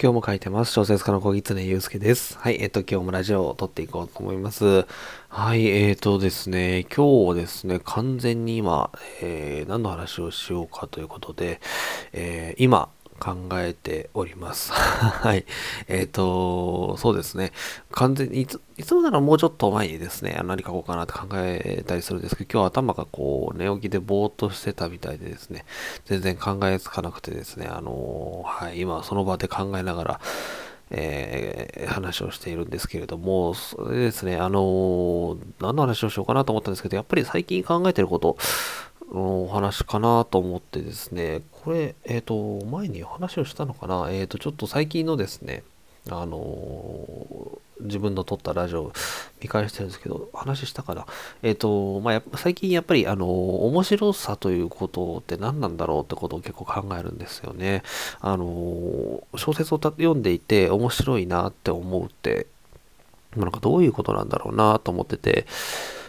今日も書いてます。小説家の小木常祐介です。はい、えっと、今日もラジオを撮っていこうと思います。はい、えっとですね、今日ですね、完全に今、えー、何の話をしようかということで、えー、今、考えております。はい。えっ、ー、と、そうですね。完全にいつ、いつもならもうちょっと前にですね、何書こうかなって考えたりするんですけど、今日頭がこう、寝起きでぼーっとしてたみたいでですね、全然考えつかなくてですね、あのはい、今その場で考えながら、えー、話をしているんですけれども、それですね、あのー、何の話をしようかなと思ったんですけど、やっぱり最近考えてること、のお話かなと思ってですね、これ、えっ、ー、と、前に話をしたのかな。えっ、ー、と、ちょっと最近のですね、あの、自分の撮ったラジオ見返してるんですけど、話したかな。えっ、と、まあ、最近やっぱり、あの面白さということって何なんだろうってことを結構考えるんですよね。あの小説を読んでいて面白いなって思うって、なんかどういうことなんだろうなと思ってて、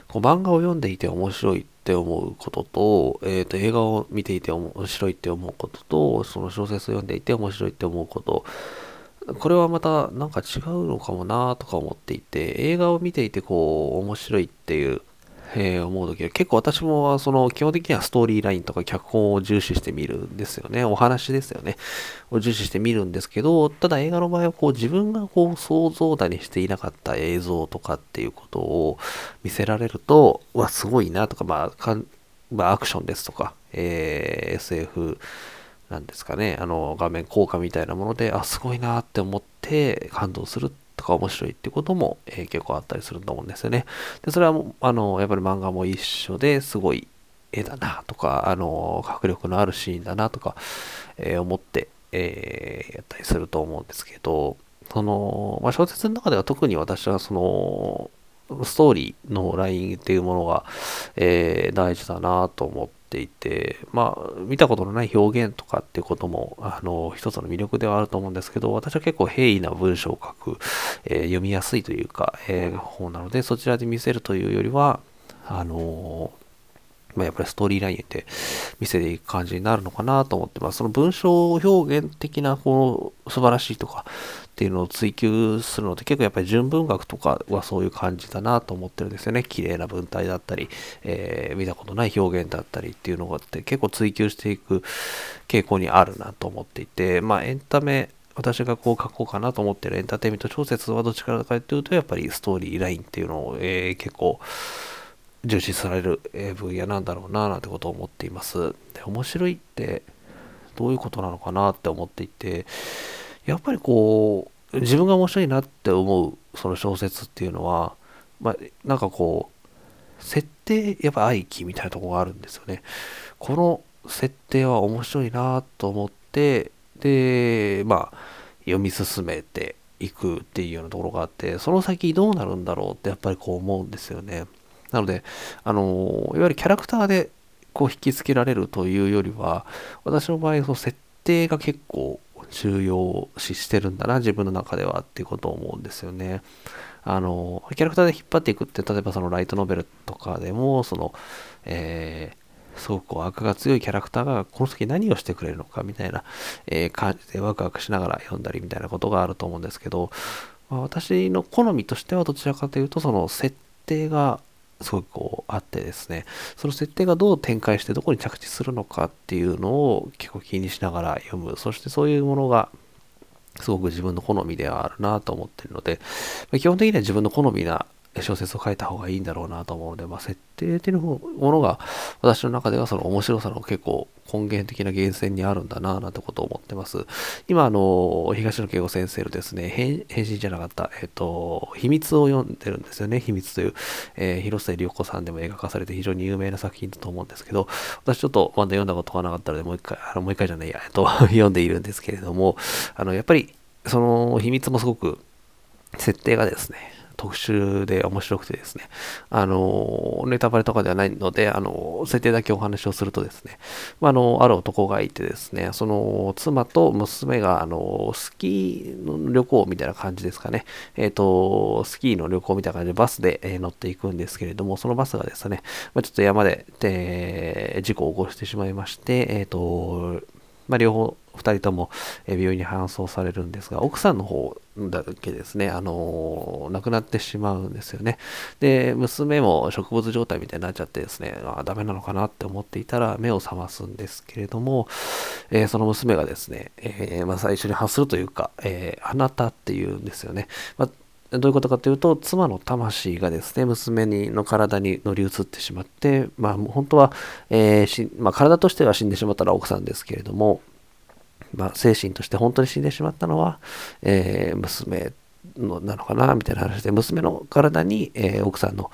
こう漫画を読んでいて面白いってって思うことと、えっ、ー、と、映画を見ていて面白いって思うことと、その小説を読んでいて面白いって思うこと、これはまたなんか違うのかもなとか思っていて、映画を見ていてこう面白いっていうえー、思うとき、結構私もその基本的にはストーリーラインとか脚本を重視してみるんですよね。お話ですよね。を重視してみるんですけど、ただ映画の場合はこう自分がこう想像だにしていなかった映像とかっていうことを見せられると、わ、すごいなとか、まあ、かんまあ、アクションですとか、えー、SF なんですかね、あの画面効果みたいなもので、あ、すごいなって思って感動するとか面白いってことも、えー、結構あったりすると思うんですよね。で、それは、あの、やっぱり漫画も一緒ですごい絵だなとか、あの、迫力のあるシーンだなとか、えー、思って、えー、やったりすると思うんですけど、その、まあ、小説の中では特に私はその、ストーリーのラインっていうものが、えー、大事だなと思っていて、まあ、見たことのない表現とかっていうことも、あの、一つの魅力ではあると思うんですけど、私は結構平易な文章を書く、えー、読みやすいというか、えー、本なので、そちらで見せるというよりは、あのま、やっぱりストーリーラインで見せていく感じになるのかなと思ってます。その文章表現的なこう素晴らしいとかっていうのを追求するので結構やっぱり純文学とかはそういう感じだなと思ってるんですよね。綺麗な文体だったり、えー、見たことない表現だったりっていうのがあって結構追求していく傾向にあるなと思っていて、まあエンタメ私がこう書こうかなと思ってるエンターテインメント小説はどっちからかというとやっぱりストーリーラインっていうのを、えー、結構重視される分野なんだろうななんてことを思っています。で面白いってどういうことなのかなって思っていてやっぱりこう自分が面白いなって思うその小説っていうのは、まあ、なんかこう設定やっぱ愛機みたいなとこがあるんですよね。この設定は面白いなと思ってでまあ読み進めていくっていうようなところがあってその先どうなるんだろうってやっぱりこう思うんですよね。なので、あの、いわゆるキャラクターでこう引きつけられるというよりは、私の場合、その設定が結構重要視してるんだな、自分の中ではっていうことを思うんですよね。あの、キャラクターで引っ張っていくって、例えばそのライトノベルとかでも、その、えー、すごくこう悪が強いキャラクターがこの先何をしてくれるのかみたいな、えー、感じでワクワクしながら読んだりみたいなことがあると思うんですけど、まあ、私の好みとしてはどちらかというとその設定がすごくこうあってですね、その設定がどう展開してどこに着地するのかっていうのを結構気にしながら読む。そしてそういうものがすごく自分の好みではあるなと思ってるので、基本的には自分の好みな小説を書いた方がいいんだろうなと思うので、まあ、設定っていうものが私の中ではその面白さの結構根源的な源泉にあるんだななんてことを思ってます。今、あの、東野圭吾先生のですね、変身じゃなかった、えっと、秘密を読んでるんですよね。秘密という、えー、広末涼子さんでも映画化されて非常に有名な作品だと思うんですけど、私ちょっとまだ読んだことがなかったので、もう一回、あのもう一回じゃないや、えっと、読んでいるんですけれども、あの、やっぱり、その秘密もすごく設定がですね、特殊で面白くてですね、あの、ネタバレとかではないので、あの、設定だけお話をするとですね、まあ、あの、ある男がいてですね、その、妻と娘が、あの、スキーの旅行みたいな感じですかね、えっ、ー、と、スキーの旅行みたいな感じでバスで、え、乗っていくんですけれども、そのバスがですね、まあ、ちょっと山で、で事故を起こしてしまいまして、えっ、ー、と、まあ、両方、2人とも、病院に搬送されるんですが、奥さんの方だけですね、あの亡くなってしまうんですよね。で、娘も植物状態みたいになっちゃってですね、あダメなのかなって思っていたら目を覚ますんですけれども、えー、その娘がですね、えー、まあ、最初に発するというか、え、あなたっていうんですよね。まあどういうことかというと、妻の魂がですね、娘にの体に乗り移ってしまって、まあ、本当は、えーまあ、体としては死んでしまったら奥さんですけれども、まあ、精神として本当に死んでしまったのは、えー、娘のなのかなみたいな話で、娘の体に、えー、奥さんの、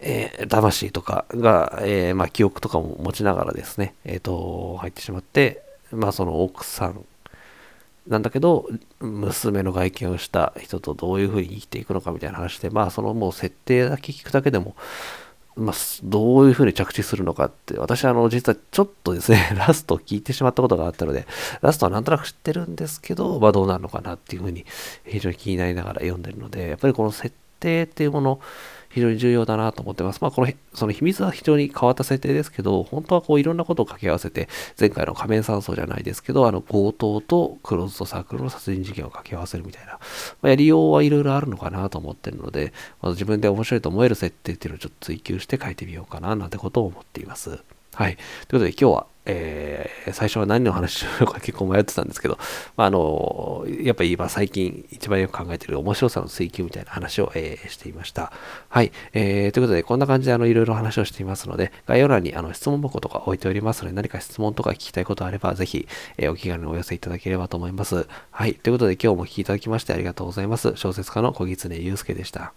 えー、魂とかが、えー、まあ、記憶とかも持ちながらですね、えっ、と、入ってしまって、まあ、その奥さんなんだけど、娘の外見をした人とどういうふうに生きていくのかみたいな話で、まあ、そのもう設定だけ聞くだけでも、まあ、どういうふうに着地するのかって、私あの、実はちょっとですね、ラストを聞いてしまったことがあったので、ラストはなんとなく知ってるんですけど、まあ、どうなるのかなっていうふうに、非常に気になりながら読んでるので、やっぱりこの設定っていうもの、非常に重要だなと思ってます。まあ、この、その秘密は非常に変わった設定ですけど、本当はこういろんなことを掛け合わせて、前回の仮面山荘じゃないですけど、あの強盗とクローズドサークルの殺人事件を掛け合わせるみたいな、まあ、やりようはいろいろあるのかなと思ってるので、まず自分で面白いと思える設定っていうのをちょっと追求して書いてみようかななんてことを思っています。はい。ということで今日は、えー、最初は何の話しようか結構迷ってたんですけど、まあ、あの、やっぱり今最近一番よく考えてる面白さの追求みたいな話を、えー、していました。はい。えー、ということで、こんな感じであの、いろいろ話をしていますので、概要欄にあの質問箱とか置いておりますので、何か質問とか聞きたいことあれば、ぜひ、えー、お気軽にお寄せいただければと思います。はい。ということで、今日も聞きいただきましてありがとうございます。小説家の小狐祐介でした。